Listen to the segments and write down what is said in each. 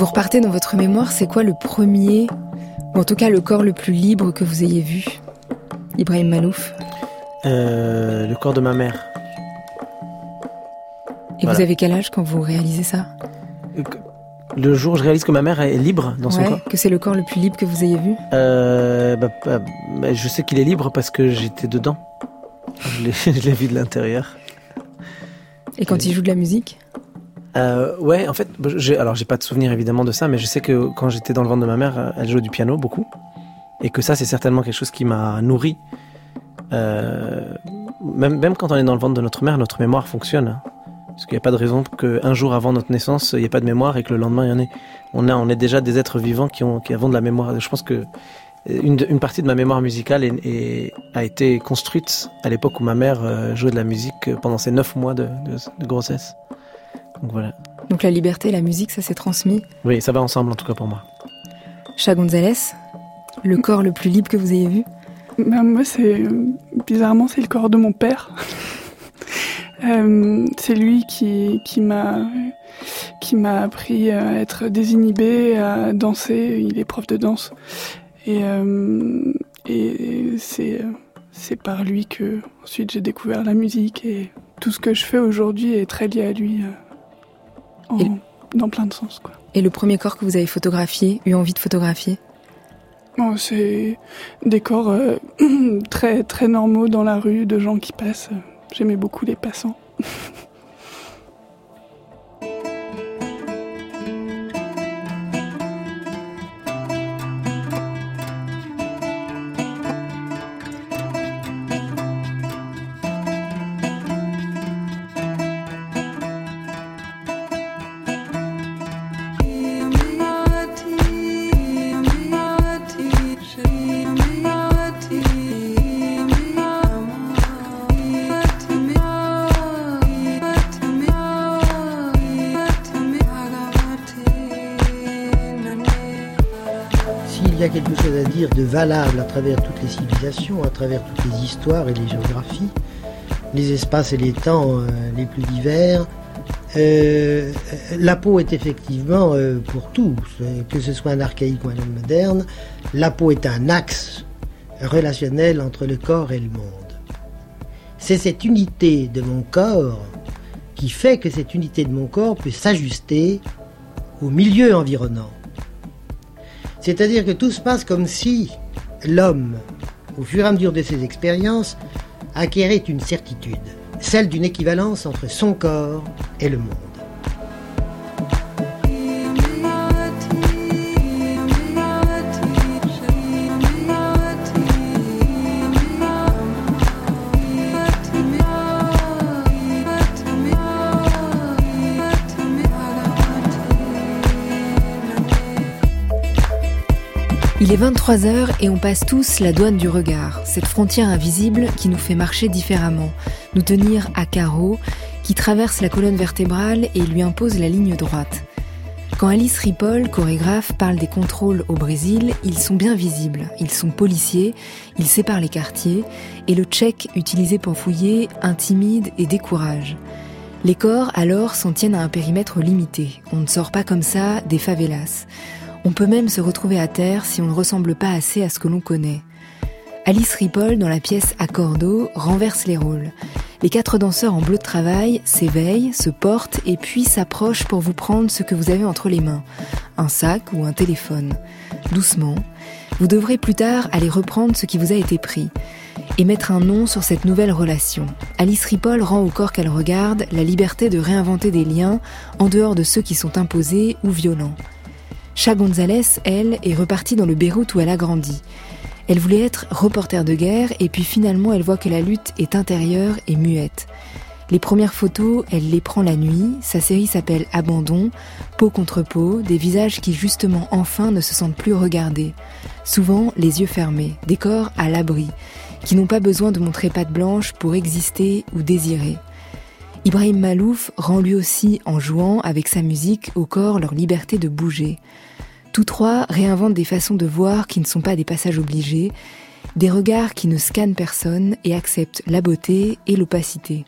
vous repartez dans votre mémoire, c'est quoi le premier, ou en tout cas le corps le plus libre que vous ayez vu? Ibrahim Malouf. Euh, Le corps de ma mère. Et vous avez quel âge quand vous réalisez ça? Le jour où je réalise que ma mère est libre dans son corps. Que c'est le corps le plus libre que vous ayez vu? Euh, bah, bah, bah, Je sais qu'il est libre parce que j'étais dedans. Je l'ai vu de l'intérieur. Et quand il joue de la musique? Euh, ouais, en fait, alors j'ai pas de souvenir évidemment de ça, mais je sais que quand j'étais dans le ventre de ma mère, elle jouait du piano beaucoup, et que ça c'est certainement quelque chose qui m'a nourri. Euh, même, quand on est dans le ventre de notre mère, notre mémoire fonctionne. Parce qu'il n'y a pas de raison qu'un jour avant notre naissance, il n'y ait pas de mémoire et que le lendemain, il y en ait. On, est déjà des êtres vivants qui, ont, qui avons de la mémoire. Je pense que une, une partie de ma mémoire musicale a été construite à l'époque où ma mère euh, jouait de la musique pendant ses neuf mois de, grossesse. Donc voilà. Donc la liberté et la musique, ça s'est transmis Oui, ça va ensemble en tout cas pour moi. Chat Gonzalez, le corps le plus libre que vous ayez vu ben, Moi, c'est bizarrement, c'est le corps de mon père. euh, c'est lui qui, qui m'a qui m'a appris à être désinhibé, à danser. Il est prof de danse. Et, euh, et c'est, c'est par lui que ensuite j'ai découvert la musique et tout ce que je fais aujourd'hui est très lié à lui en, dans plein de sens. Quoi. Et le premier corps que vous avez photographié, eu envie de photographier? C'est des corps euh, très, très normaux dans la rue, de gens qui passent. J'aimais beaucoup les passants. de valable à travers toutes les civilisations, à travers toutes les histoires et les géographies, les espaces et les temps euh, les plus divers. Euh, la peau est effectivement euh, pour tous, que ce soit un archaïque ou un moderne, la peau est un axe relationnel entre le corps et le monde. C'est cette unité de mon corps qui fait que cette unité de mon corps peut s'ajuster au milieu environnant. C'est-à-dire que tout se passe comme si l'homme, au fur et à mesure de ses expériences, acquérait une certitude, celle d'une équivalence entre son corps et le monde. Il est 23h et on passe tous la douane du regard, cette frontière invisible qui nous fait marcher différemment, nous tenir à carreau, qui traverse la colonne vertébrale et lui impose la ligne droite. Quand Alice Ripoll, chorégraphe, parle des contrôles au Brésil, ils sont bien visibles. Ils sont policiers, ils séparent les quartiers, et le tchèque utilisé pour fouiller intimide et décourage. Les corps, alors, s'en tiennent à un périmètre limité. On ne sort pas comme ça des favelas. On peut même se retrouver à terre si on ne ressemble pas assez à ce que l'on connaît. Alice Ripoll, dans la pièce Accordo, renverse les rôles. Les quatre danseurs en bleu de travail s'éveillent, se portent et puis s'approchent pour vous prendre ce que vous avez entre les mains, un sac ou un téléphone. Doucement, vous devrez plus tard aller reprendre ce qui vous a été pris et mettre un nom sur cette nouvelle relation. Alice Ripoll rend au corps qu'elle regarde la liberté de réinventer des liens en dehors de ceux qui sont imposés ou violents. Cha Gonzalez, elle, est repartie dans le Beyrouth où elle a grandi. Elle voulait être reporter de guerre et puis finalement elle voit que la lutte est intérieure et muette. Les premières photos, elle les prend la nuit. Sa série s'appelle Abandon, peau contre peau, des visages qui justement enfin ne se sentent plus regardés. Souvent les yeux fermés, des corps à l'abri, qui n'ont pas besoin de montrer patte blanche pour exister ou désirer. Ibrahim Malouf rend lui aussi, en jouant avec sa musique, au corps leur liberté de bouger. Tous trois réinventent des façons de voir qui ne sont pas des passages obligés, des regards qui ne scannent personne et acceptent la beauté et l'opacité.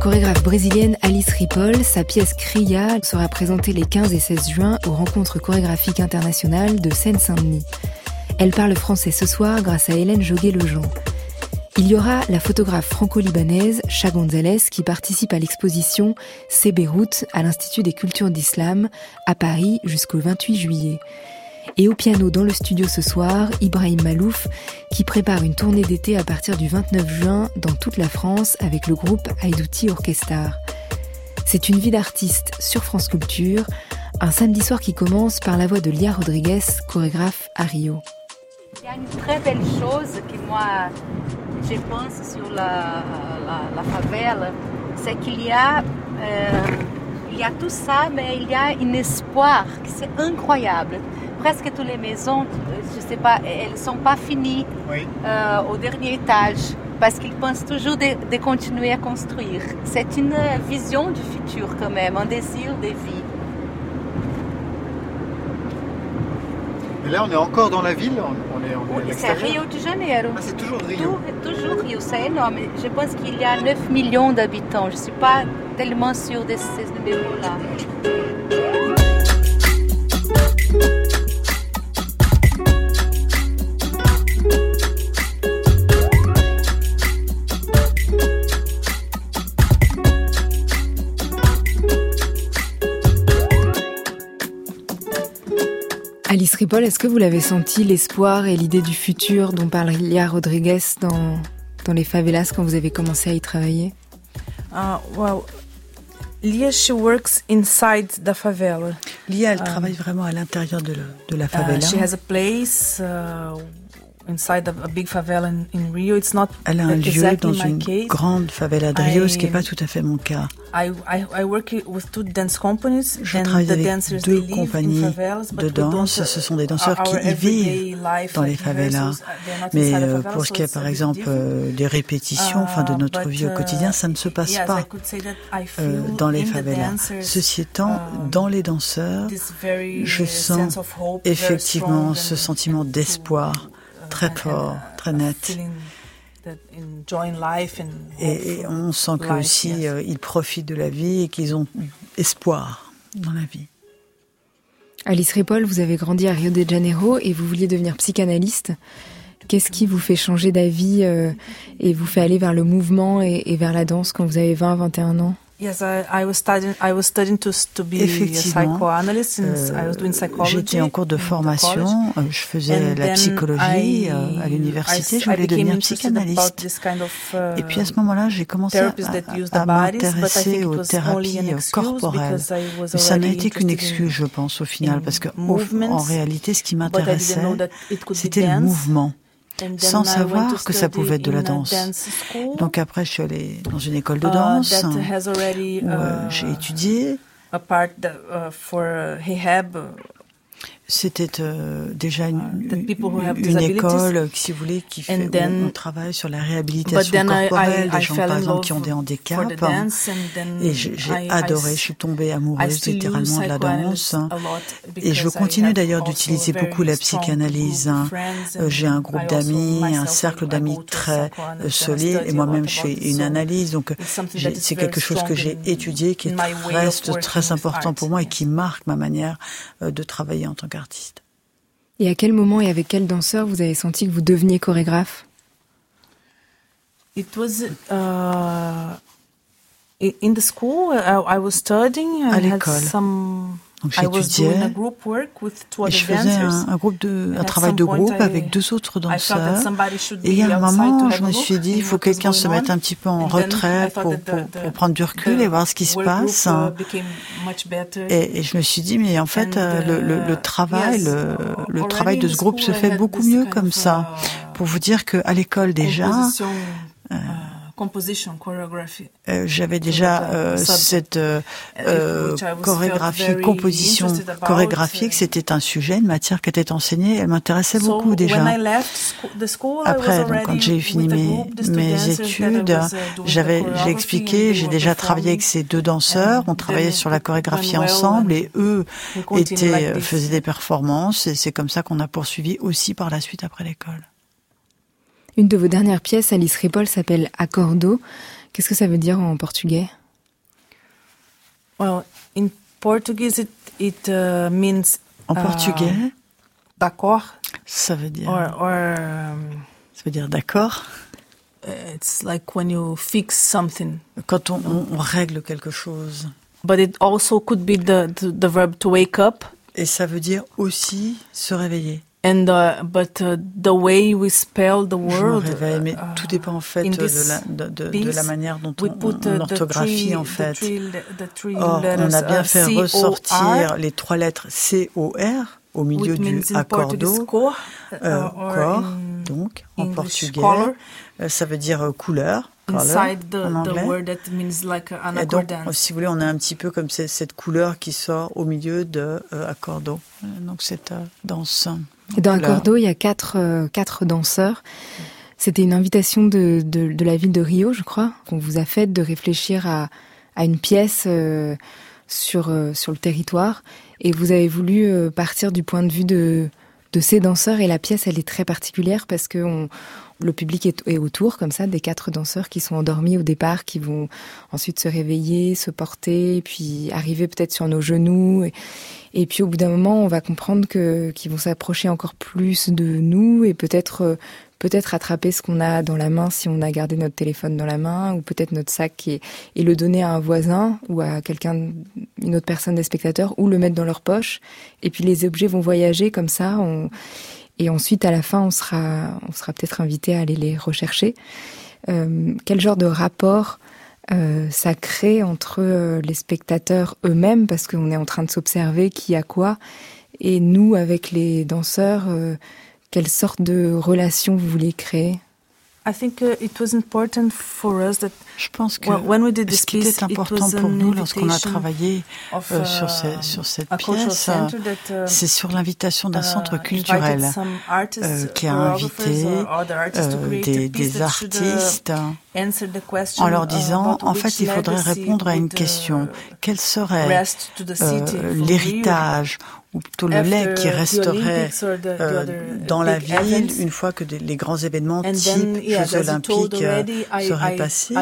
Chorégraphe brésilienne Alice Ripoll, sa pièce Cria sera présentée les 15 et 16 juin aux rencontres chorégraphiques internationales de Seine-Saint-Denis. Elle parle français ce soir grâce à Hélène Joguet-Lejean. Il y aura la photographe franco-libanaise Cha Gonzalez qui participe à l'exposition C'est Beyrouth à l'Institut des cultures d'islam à Paris jusqu'au 28 juillet. Et au piano dans le studio ce soir, Ibrahim Malouf qui prépare une tournée d'été à partir du 29 juin dans toute la France avec le groupe Haïdouti Orchestar. C'est une vie d'artiste sur France Culture, un samedi soir qui commence par la voix de Lia Rodriguez, chorégraphe à Rio. Il y a une très belle chose que moi je pense sur la, la, favela, c'est qu'il y a euh, il y a tout ça, mais il y a un espoir qui c'est incroyable. Presque toutes les maisons, je sais pas, elles ne sont pas finies euh, au dernier étage parce qu'ils pensent toujours de, de, continuer à construire. C'est une vision du futur quand même, un désir de vie. Et là, on est encore dans la ville on est, on est C'est Rio de Janeiro. Ah, c'est toujours Rio Toujours Rio, c'est énorme. Je pense qu'il y a 9 millions d'habitants. Je ne suis pas tellement sûre de ces numéros-là. Alice Ripoll, est-ce que vous l'avez senti, l'espoir et l'idée du futur dont parle Lia Rodriguez dans, dans les favelas quand vous avez commencé à y travailler? Uh, well, Lia, she works inside the favela. Lia, elle um, travaille vraiment à l'intérieur de, de, la uh, favela. Uh, she has a place uh, inside a big favela in, in Rio. It's not Elle a un lieu dans une grande favela de Rio, I, ce qui n'est pas tout à fait mon cas. I, I, I work with two dance companies, Je travaille avec deux compagnies de danse. Ce sont des danseurs qui y vivent dans les favelas. Mais euh, pour ce qui est par exemple euh, des répétitions, enfin de uh, notre vie au quotidien, ça ne se passe pas euh, dans les favelas. Ceci étant, um, dans les danseurs, je sens effectivement ce sentiment d'espoir très fort, très net. Et, on sent que aussi euh, ils profitent de la vie et qu'ils ont espoir dans la vie. Alice Ripoll, vous avez grandi à Rio de Janeiro et vous vouliez devenir psychanalyste. Qu'est-ce qui vous fait changer d'avis euh, et vous fait aller vers le mouvement et, et vers la danse quand vous avez 20-21 ans? Yes, I, I, was studying. I was studying to, to be a psychoanalyst since I was doing psychology. J'étais en cours de formation. Euh, je faisais la psychologie I, euh, à l'université. Je voulais devenir psychanalyste. Kind of, uh, Et puis à ce moment-là, j'ai commencé à, à m'intéresser aux thérapies corporelles. Mais ça n'a été qu'une excuse, je pense, au final, parce que en réalité, ce qui m'intéressait, c'était le mouvement sans savoir que ça pouvait être de la danse. Donc après, je suis allée dans une école de uh, danse où euh, j'ai uh, étudié. C'était euh, déjà une, uh, une école, si vous voulez, qui fait then, on, travaille sur la réhabilitation corporelle des gens, par exemple, qui ont des handicaps. et j'ai adoré, je suis tombée amoureuse littéralement de la danse. Et je continue d'ailleurs d'utiliser beaucoup la psychanalyse. Hein. Euh, j'ai un groupe d'amis, un cercle d'amis très euh, solide, et moi-même je fais une analyse. Donc c'est quelque chose que j'ai étudié, qui reste très important pour moi et qui marque ma manière de travailler en tant qu'artiste. Et à quel moment et avec quel danseur vous avez senti que vous deveniez chorégraphe? It was uh, in the school. I, was studying. à l'école. Donc j'étudiais et je faisais un, un groupe de, un travail de groupe avec deux autres danseurs. Et il y a un moment, je me suis dit, il faut que quelqu'un se mette un petit peu en retrait pour, pour, pour, prendre du recul et voir ce qui se passe. Et, et je me suis dit, mais en fait, euh, le, le, le travail, le, le travail de ce groupe se fait beaucoup mieux comme ça. Pour vous dire qu'à l'école déjà, euh, euh, J'avais déjà euh, cette euh, euh chorégraphie, composition chorégraphique. C'était un sujet, une matière qui était enseignée. Elle m'intéressait beaucoup déjà. Après, donc, quand j'ai fini mes, mes études, j'avais, j'ai expliqué, j'ai déjà travaillé avec ces deux danseurs. On travaillait sur la chorégraphie ensemble et eux étaient, faisaient des performances. Et c'est comme ça qu'on a poursuivi aussi par la suite après l'école. Une de vos dernières pièces, Alice Ripoll, s'appelle Accordo. Qu'est-ce que ça veut dire en portugais? Well, in Portuguese, it, it uh, means. En portugais? Uh, d'accord. Ça veut dire. Or, or um, ça veut dire d'accord? Uh, it's like when you fix something. Quand on, on, on, règle quelque chose. But it also could be the, the, the verb to wake up. Et ça veut dire aussi se réveiller. And uh, but uh, the way we spell the word. Je me réveille, mais tout dépend en fait de la, de, de, de la manière dont on, on orthographie en fait. Or, on a bien fait ressortir les trois lettres C O R au milieu du accordo, euh, corps, donc en portugais, euh, ça veut dire euh, couleur. Inside the, en anglais. The word that means like an Et donc, si vous voulez, on a un petit peu comme cette couleur qui sort au milieu de euh, accordo. Donc cette euh, danse. Et dans accordo, il y a quatre, quatre danseurs. C'était une invitation de, de, de, la ville de Rio, je crois, qu'on vous a faite de réfléchir à, à une pièce euh, sur, sur le territoire. Et vous avez voulu partir du point de vue de, de ces danseurs. Et la pièce, elle est très particulière parce que on, le public est, autour, comme ça, des quatre danseurs qui sont endormis au départ, qui vont ensuite se réveiller, se porter, puis arriver peut-être sur nos genoux. Et, puis au bout d'un moment, on va comprendre que qu'ils vont s'approcher encore plus de nous et peut-être euh, peut-être attraper ce qu'on a dans la main si on a gardé notre téléphone dans la main ou peut-être notre sac et, et le donner à un voisin ou à quelqu'un, une autre personne des spectateurs ou le mettre dans leur poche. Et puis les objets vont voyager comme ça. Et ensuite, à la fin, on sera, on sera peut-être invité à aller les rechercher. Euh, quel genre de rapport euh, ça crée entre euh, les spectateurs eux-mêmes, parce qu'on est en train de s'observer qui a quoi, et nous avec les danseurs, quelle sorte de relation vous voulez créer? I think uh, it important for us je pense que when we did ce qui était important pour nous lorsqu'on a travaillé euh, sur, uh, cette pièce, uh, c'est sur l'invitation d'un centre culturel euh, qui a invité euh, des, des artistes en leur disant, en fait, il faudrait répondre à une question. Quel serait euh, l'héritage ou plutôt le lait qui resterait euh, dans la ville une fois que les grands événements type Jeux olympiques euh, seraient passés?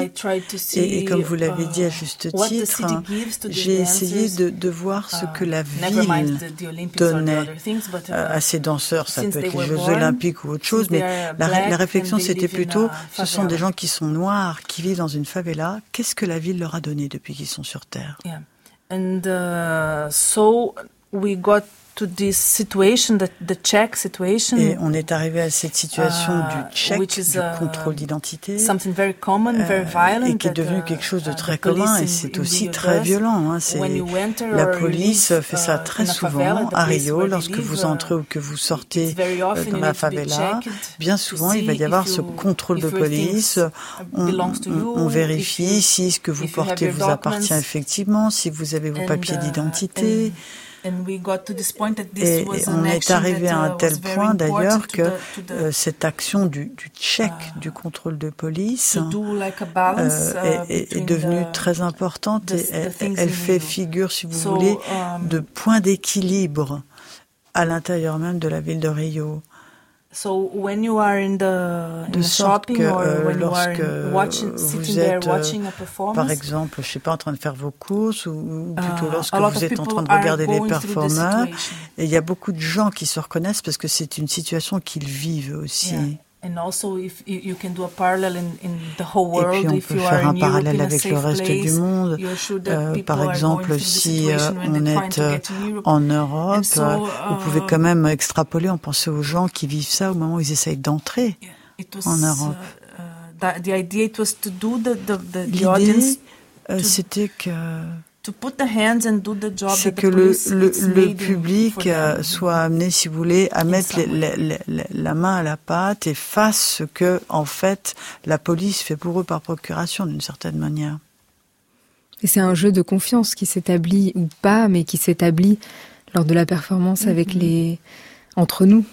Et, comme vous l'avez dit à juste titre, j'ai essayé de, de, voir ce que la ville donnait à ces danseurs. Ça peut être les Jeux olympiques ou autre chose, mais la, la réflexion c'était plutôt, ce sont des gens qui sont noirs qui vivent dans une favela, qu'est-ce que la ville leur a donné depuis qu'ils sont sur Terre? Yeah. And uh, so we got to this situation, the, the check situation. Et on est arrivé à cette situation uh, du check, du uh, contrôle d'identité, something very common, very euh, violent, et qui est devenu quelque chose de uh, très commun et c'est aussi très violent. Hein, c'est la police fait ça très souvent à Rio lorsque vous entrez ou que vous sortez dans la favela. Bien souvent, il va y avoir ce contrôle de police. On, on vérifie si ce que vous portez vous appartient effectivement, si vous avez vos papiers d'identité. Et on est arrivé à un uh, tel point d'ailleurs que euh, cette action du, du check, uh, du contrôle de police, euh, uh, est, est, devenue très importante et elle, fait figure, si vous voulez, um, de point d'équilibre à l'intérieur même de la ville de Rio. So when you are in the, de sorte que euh, lorsque watching, vous êtes, euh, par exemple, je sais pas, en train de faire vos courses ou, plutôt uh, lorsque vous êtes en train de regarder les performeurs, et il y a beaucoup de gens qui se reconnaissent parce que c'est une situation qu'ils vivent aussi. Also, if you can do a parallel in, in the whole world, Et puis on peut faire un parallèle avec le reste du monde. Euh, par exemple, si euh, on est euh, en Europe, vous pouvez quand même extrapoler en pensant aux gens qui vivent ça au moment où ils essayent d'entrer en Europe. L'idée, c'était que c'est que le, le, public euh, soit amené, si vous voulez, à mettre la main à la pâte et fasse ce que, en fait, la police fait pour eux par procuration, d'une certaine manière. Et c'est un jeu de confiance qui s'établit, ou pas, mais qui s'établit lors de la performance avec mm-hmm. les... entre nous.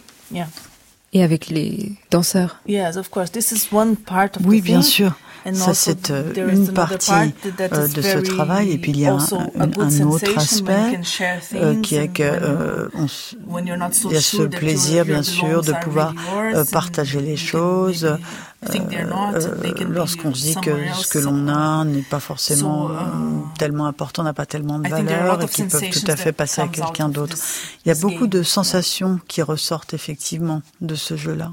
Et avec les danseurs. Oui, bien sûr. Ça, c'est euh, une partie euh, de ce travail. Et puis, il y a un, autre aspect euh, qui est que il y a ce plaisir, bien sûr, de pouvoir partager les choses. lorsqu'on dit que ce que l'on a n'est pas forcément um, tellement important, n'a pas tellement de valeur et qu'ils peuvent tout à fait passer à quelqu'un d'autre. Il y a beaucoup de sensations qui ressortent effectivement de ce jeu-là.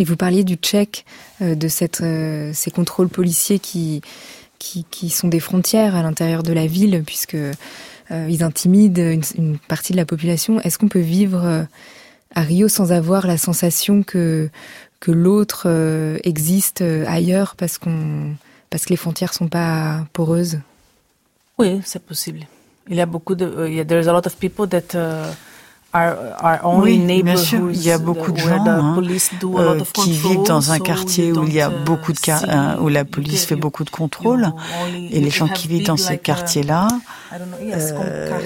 Et vous parliez du tchèque, euh, de euh, ces contrôles policiers qui, qui, sont des frontières à l'intérieur de la ville, puisque euh, ils intimident une, partie de la population. Est-ce qu'on peut vivre à Rio sans avoir la sensation que que l'autre existe ailleurs parce qu'on parce que les frontières sont pas poreuses? Oui, c'est possible. Il y a beaucoup de, a there's a lot of people that uh, oui, bien sûr, il y a beaucoup de gens hein, euh, qui vivent dans un quartier où il y a uh, beaucoup de euh, où la police fait beaucoup de contrôles et les gens qui vivent dans ces uh, quartiers-là, euh,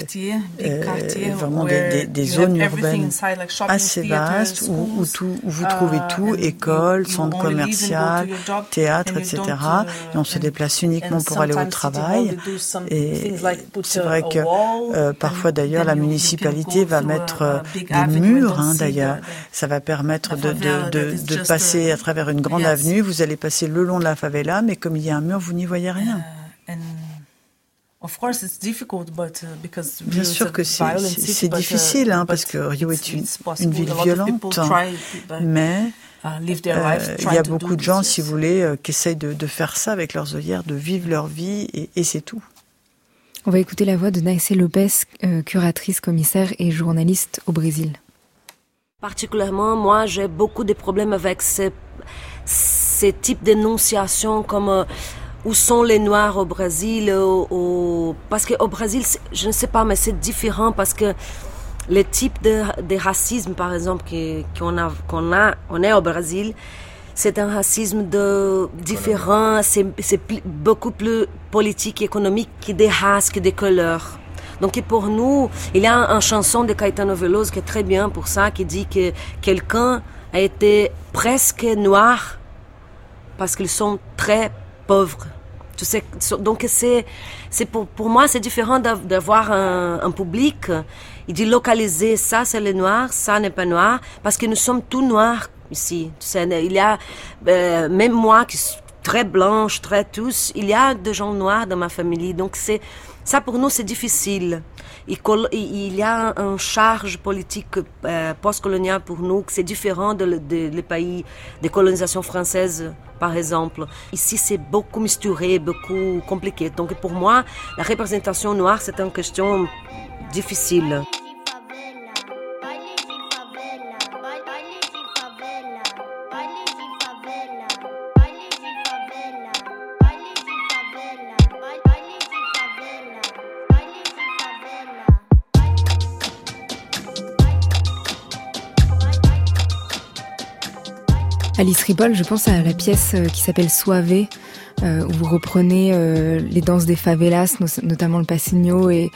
vraiment des, des, zones urbaines assez vastes où, où, tout, où vous trouvez uh, tout, école, centre commercial, théâtre, etc. Et on se déplace uniquement pour aller au travail. Et c'est vrai que parfois d'ailleurs la municipalité va mettre euh, des murs, hein, d'ailleurs. Ça va permettre de, de, de, passer à travers une grande avenue. Vous allez passer le long de la favela, mais comme il y a un mur, vous n'y voyez rien. Uh, Bien sûr que c'est difficile, hein, parce que Rio est une, une ville violente, mais uh, euh, il y a beaucoup de gens, si vous voulez, euh, qui essayent de, de, faire ça avec leurs œillères, de vivre leur vie, et, et c'est tout. On va écouter la voix de Naïsé Lopez, euh, curatrice, commissaire et journaliste au Brésil. Particulièrement, moi, j'ai beaucoup de problèmes avec ces, ces types d'énonciations comme euh, où sont les Noirs au Brésil Parce qu'au Brésil, je ne sais pas, mais c'est différent parce que les types de, de racisme, par exemple, qu'on a, qu'on a, on est au Brésil, c'est un racisme de différent, c'est beaucoup plus politique et économique que des races, que des couleurs. Donc pour nous, il y a une chanson de Caetano Veloso qui est très bien pour ça, qui dit que quelqu'un a été presque noir parce qu'ils sont très pauvres. Tu sais, donc c'est, c'est pour, moi c'est différent d'avoir un, un, public. Il dit localiser ça c'est le noir, ça n'est pas noir, parce que nous sommes tous noirs ici. Il y a, euh, même moi qui suis très blanche, très tous, il y a des gens noirs dans ma famille. Donc c'est, ça pour nous c'est difficile. Il, y a une charge politique euh, post-coloniale pour nous c'est différent des de, pays des colonisations françaises, par exemple. Ici, c'est beaucoup misturé, beaucoup compliqué. Donc, pour moi, la représentation noire, c'est une question difficile. Alice Ripoll, je pense à la pièce euh, qui s'appelle Soave, euh, où vous reprenez euh, les danses des favelas, notamment le passigno, et,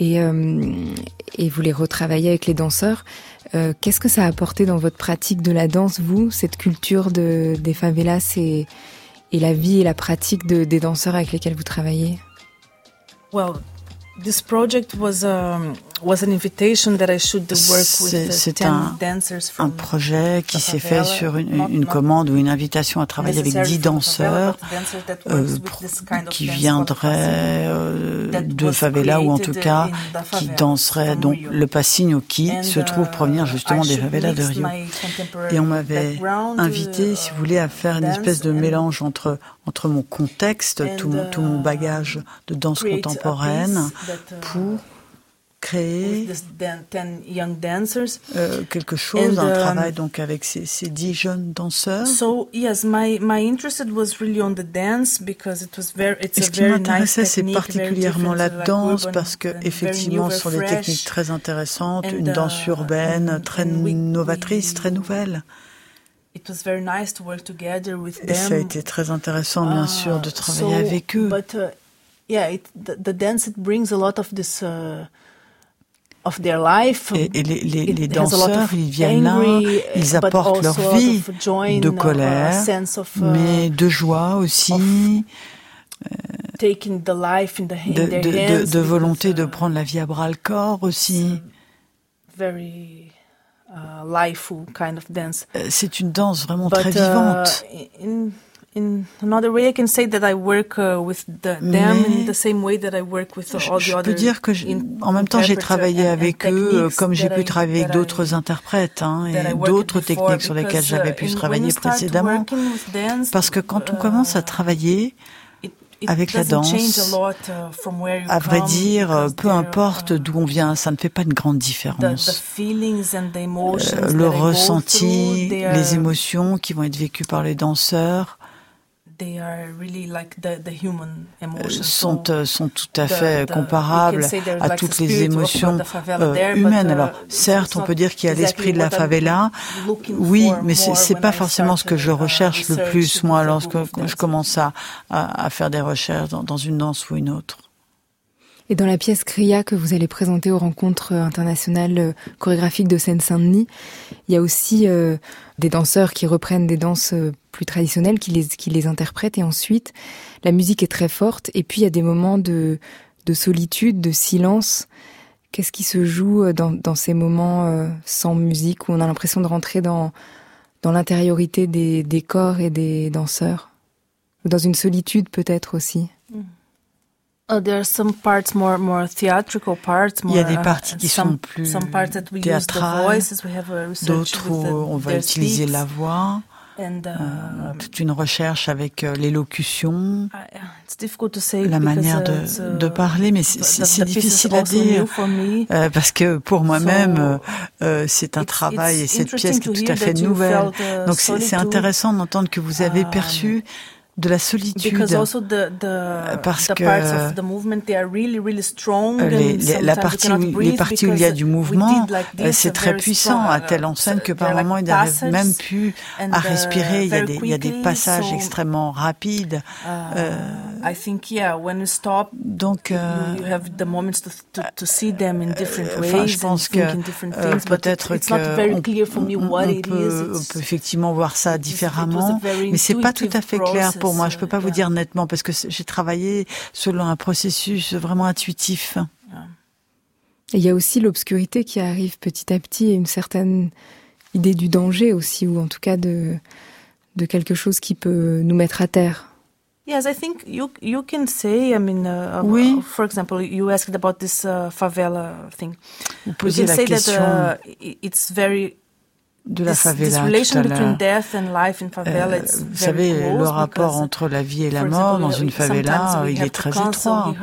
et, vous les retravaillez avec les danseurs. Qu'est-ce que ça a apporté dans votre pratique de la danse, vous, cette culture de, des favelas et, la vie et la pratique de, des danseurs avec lesquels vous travaillez? Well, This project was um, was an invitation that I should work with C'est un, un projet qui s'est fait sur une, une, commande ou une invitation à travailler avec dix danseurs euh, qui viendraient euh, de favela ou en tout cas qui danseraient donc le passigno qui se trouve provenir uh, justement des favelas de Rio. Et on m'avait invité, si vous voulez, à faire une espèce de mélange entre entre mon contexte, tout mon, tout mon uh, bagage de danse contemporaine pour créer euh, quelque chose, un um, travail donc avec ces, ces dix jeunes danseurs. So yes, my my interest was really on the dance because it was very it's Et ce qui m'intéressait, c'est particulièrement la danse parce que effectivement, ce sont des techniques très intéressantes, une danse uh, urbaine très novatrice, très nouvelle. It was very nice to work together with them. Et ça a été très intéressant, bien sûr, de uh, travailler avec eux. But, uh, yeah, it, the, the, dance it brings a lot of this uh, of their life. Et, et les, les, les danseurs, ils viennent là, ils apportent leur vie de uh, colère, uh, mais de joie aussi. Taking the life in the, in de, de, de, de volonté de prendre la vie à bras le corps aussi. Very kind of dance. C'est une danse vraiment très vivante. In, another way, I can say that I work uh, with the, them in the same way that I work with all the other. Je peux dire que en même temps j'ai travaillé avec eux comme j'ai pu travailler avec d'autres interprètes hein, et d'autres techniques sur lesquelles j'avais pu travailler précédemment. Parce que quand on commence à travailler avec la danse, uh, à vrai dire, peu importe d'où on vient, ça ne fait pas une grande différence. Euh, le ressenti, les émotions qui vont être vécues par les danseurs, sont, sont tout à fait comparables à toutes les émotions euh, humaines. Alors, certes, on peut dire qu'il y a l'esprit de la favela. Oui, mais c'est pas forcément ce que je recherche le plus, moi, lorsque je commence à, à, faire des recherches dans, dans une danse ou une autre. Et dans la pièce Cria que vous allez présenter aux rencontres internationales euh, chorégraphiques de Seine-Saint-Denis, il y a aussi euh, des danseurs qui reprennent des danses euh, plus traditionnelles, qui les, qui les interprètent et ensuite la musique est très forte et puis il y a des moments de, de solitude, de silence. Qu'est-ce qui se joue dans, dans ces moments sans musique où on a l'impression de rentrer dans, dans l'intériorité des, des corps et des danseurs? Dans une solitude peut-être aussi? Uh, there are some parts more more theatrical parts. More, Il y a des uh, parties qui some, sont plus théâtrales, d'autres où on va utiliser la voix. And, uh, euh, toute une recherche avec euh, l'élocution, la manière de, uh, de parler, mais c'est difficile à dire. euh, parce que pour moi-même, euh, c'est un travail et cette pièce qui est tout à fait nouvelle. Donc c'est intéressant d'entendre que vous avez perçu de la solitude. Parce que les, la partie où, les parties où il y a du mouvement euh, c'est très puissant à telle enseigne que par moments il n'arrive même plus à respirer. Il y a des, il y a des passages extrêmement rapides. uh, euh, donc je pense que euh, peut-être qu'on peut, on peut effectivement voir ça différemment mais c'est pas tout à fait clair pour moi. Je peux pas vous dire nettement parce que j'ai travaillé selon un processus vraiment intuitif. il y a aussi l'obscurité qui arrive petit à petit et une certaine idée du danger aussi, ou en tout cas de, de quelque chose qui peut nous mettre à terre. Yes, I think you you can say. I mean, uh, oui. for example, you asked about this uh, favela thing. Vous posez la question. That, uh, it's very de la favela tout à euh, vous savez, le rapport entre la vie et la mort dans une favela, il est très étroit.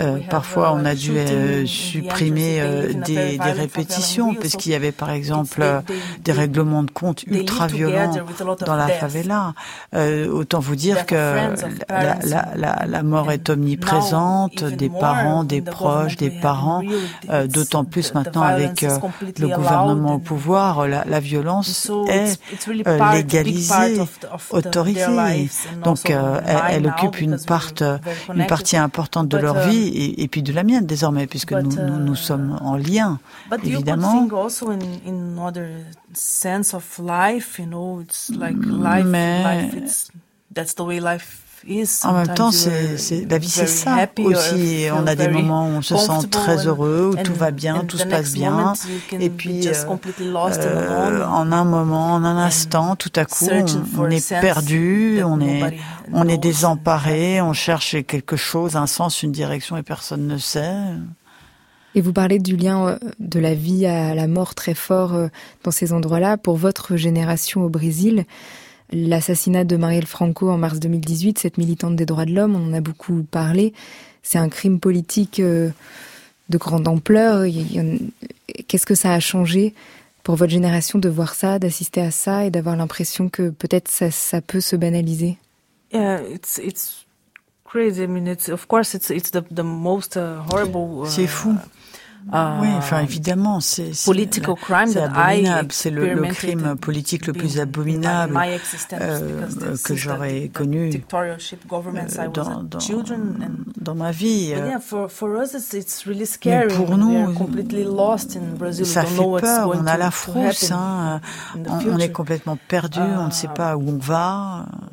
Euh, parfois, on a dû euh, supprimer euh, des, des, répétitions parce qu'il y avait, par exemple, des règlements de compte ultra violents dans la favela. autant vous dire que la, la, la, la, mort est omniprésente, des parents, des proches, des parents, d'autant plus maintenant avec le gouvernement au pouvoir. La, la violence est euh, légalisée, autorisée. Donc, euh, elle, occupe une, part, une partie importante de leur vie um, et, et, puis de la mienne désormais, puisque nous, nous, nous uh, sommes en lien, évidemment. Mais en même temps, c'est, la vie, c'est ça aussi. On a des moments où on se sent très heureux, où tout va bien, tout se passe bien. Et puis, euh, euh, en un moment, en un instant, tout à coup, on, est perdu, on est, on est désemparé, on cherche quelque chose, un sens, une direction, et personne ne sait. Et vous parlez du lien euh, de la vie à la mort très fort dans ces endroits-là. Pour votre génération au Brésil, L'assassinat de Marielle Franco en mars 2018, cette militante des droits de l'homme, on en a beaucoup parlé. C'est un crime politique euh, de grande ampleur. Qu'est-ce que ça a changé pour votre génération de voir ça, d'assister à ça et d'avoir l'impression que peut-être ça, ça, peut se banaliser? It's, crazy. I mean, it's, of course, it's, it's the, the most uh, horrible. C'est fou. Uh, oui, enfin évidemment, c'est abominable. C'est le, le, crime politique le plus abominable euh, que j'aurais connu euh, dans, dans, dans, ma vie. Mais pour nous, ça fait peur. On a la frousse. Hein. On, on, est complètement perdu. on ne sait pas où on va euh,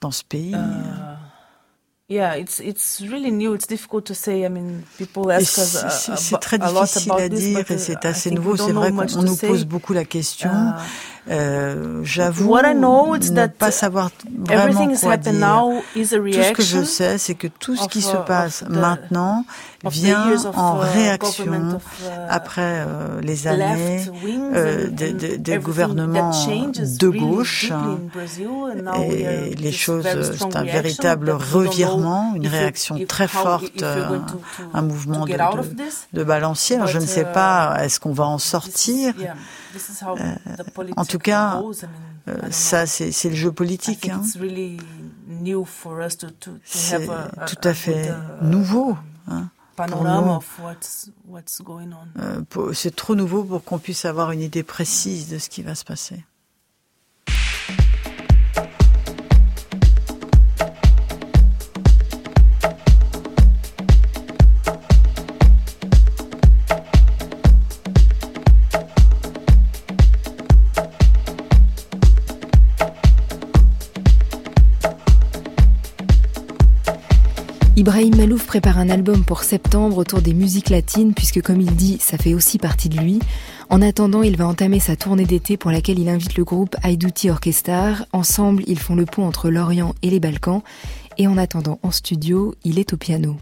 dans ce pays. Uh, Yeah, it's it's really new. It's difficult to say. I mean, people ask us uh, C'est très difficile à dire et c'est uh, assez nouveau. C'est vrai qu'on nous pose beaucoup la question. Uh, euh, J'avoue ne pas savoir vraiment quoi dire. tout ce que je sais, c'est que tout ce qui se passe maintenant vient en uh, réaction uh, après euh, les années euh, des de, gouvernements de gauche. Et les choses, c'est un véritable revirement, une réaction très forte, euh, un mouvement de, de, de balancier. je ne sais pas, est-ce qu'on va en sortir? Euh, en tout cas, euh, ça, c'est le jeu politique. Hein. C'est tout à fait nouveau. Hein, euh, c'est trop nouveau pour qu'on puisse avoir une idée précise de ce qui va se passer. Prépare un album pour septembre autour des musiques latines puisque comme il dit, ça fait aussi partie de lui. En attendant, il va entamer sa tournée d'été pour laquelle il invite le groupe Aïdouti Orchestar. Ensemble, ils font le pont entre l'Orient et les Balkans. Et en attendant, en studio, il est au piano.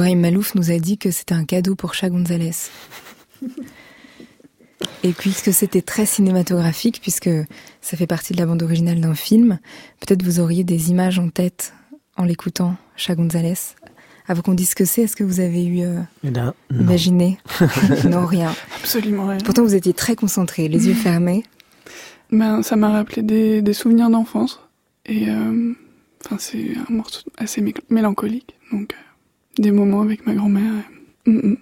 Ibrahim Malouf nous a dit que c'était un cadeau pour Chat Gonzalez. Et puisque c'était très cinématographique, puisque ça fait partie de la bande originale d'un film, peut-être vous auriez des images en tête en l'écoutant, Chat Gonzalez. Avant qu'on dise ce que c'est, est-ce que vous avez eu euh, eh ben, imaginé Non, rien. Absolument rien. Pourtant, vous étiez très concentré, les yeux fermés. Ben, ça m'a rappelé des, souvenirs d'enfance. Et euh, enfin, c'est un morceau assez mélancolique. Donc. Euh, des moments avec ma grand-mère. Mm, mm.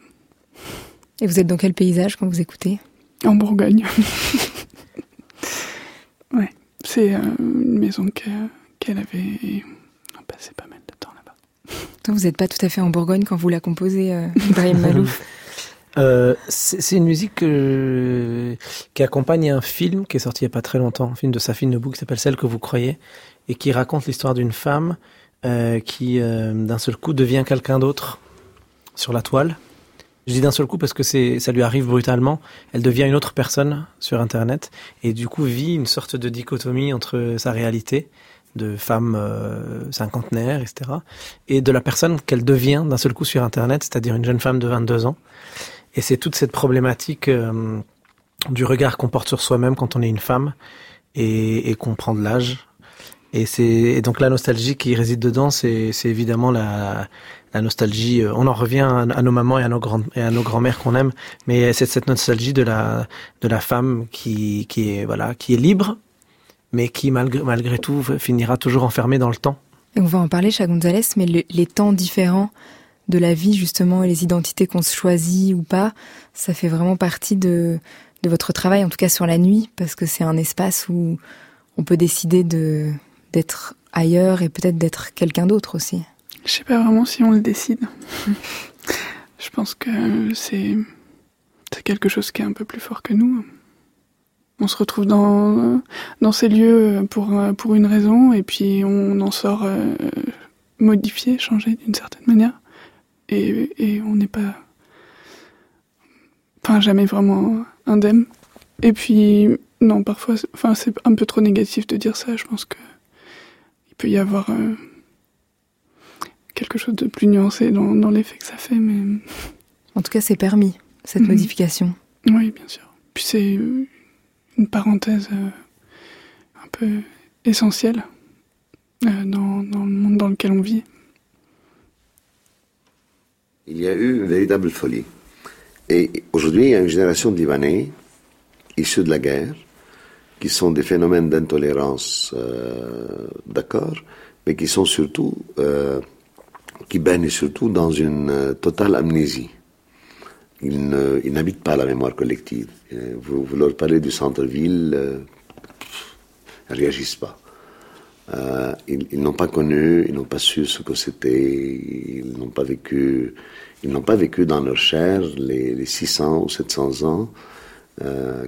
Et vous êtes dans quel paysage quand vous écoutez? En Bourgogne. ouais, c'est euh, une maison qu'elle avait passé pas mal de temps là-bas. Donc vous n'êtes pas tout à fait en Bourgogne quand vous la composez, euh, Ibrahim Malouf? Euh, C'est une musique qui accompagne un film qui est sorti il n'y a pas très longtemps, un film de Safine Nebou qui s'appelle Celle que vous croyez, et qui raconte l'histoire d'une femme euh, qui, euh, d'un seul coup, devient quelqu'un d'autre sur la toile. Je dis d'un seul coup parce que c'est, ça lui arrive brutalement. Elle devient une autre personne sur Internet et du coup vit une sorte de dichotomie entre sa réalité de femme euh, cinquantenaire, etc., et de la personne qu'elle devient d'un seul coup sur Internet, c'est-à-dire une jeune femme de 22 ans. Et c'est toute cette problématique euh, du regard qu'on porte sur soi-même quand on est une femme et, et qu'on prend de l'âge. Et c'est donc la nostalgie qui réside dedans, c'est évidemment la, la nostalgie. Euh, on en revient à, nos mamans et à nos grands et à nos grands-mères qu'on aime, mais c'est cette nostalgie de la de la femme qui qui est voilà qui est libre, mais qui malgré malgré tout finira toujours enfermée dans le temps. Et on va en parler, chez Gonzalez, mais les temps différents de la vie justement et les identités qu'on se choisit ou pas, ça fait vraiment partie de de votre travail, en tout cas sur la nuit, parce que c'est un espace où on peut décider de d'être ailleurs et peut-être d'être quelqu'un d'autre aussi. Je sais pas vraiment si on le décide. je pense que c'est quelque chose qui est un peu plus fort que nous. On se retrouve dans dans ces lieux pour pour une raison et puis on en sort euh, modifié, changé d'une certaine manière et, et on n'est pas enfin jamais vraiment indemne. Et puis non, parfois enfin c'est un peu trop négatif de dire ça, je pense que peut y avoir euh, quelque chose de plus nuancé dans, dans l'effet que ça fait. Mais... En tout cas, c'est permis, cette mhm. modification. Oui, bien sûr. Puis c'est une parenthèse euh, un peu essentielle euh, dans, dans, le monde dans lequel on vit. Il y a eu une véritable folie. Et aujourd'hui, il y a une génération de Libanais issus de la guerre qui sont des phénomènes d'intolérance, euh, d'accord, mais qui sont surtout qui baignent surtout dans une euh, totale amnésie. Ils, n'habitent pas la mémoire collective. Euh, vous, leur parlez du centre-ville, euh, ils ne réagissent pas. ils, n'ont pas connu, ils n'ont pas su ce que c'était, ils n'ont pas vécu, ils n'ont pas vécu dans leur chair les, 600 ou 700 ans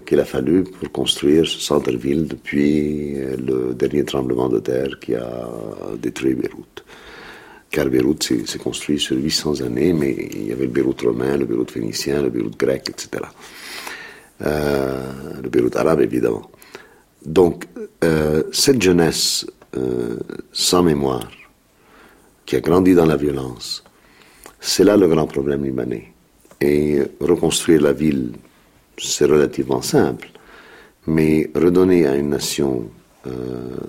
qu'il a fallu pour construire ce centre-ville depuis le dernier tremblement de terre qui a détruit Beyrouth car Beyrouth s'est construit sur 800 années, mais il y avait le Beyrouth romain, le Beyrouth phénicien, le Beyrouth grec, etc. Euh, le Beyrouth arabe, évidemment. Donc, euh, cette jeunesse euh, sans mémoire, qui a grandi dans la violence, c'est là le grand problème libanais. Et reconstruire la ville, c'est relativement simple, mais redonner à une nation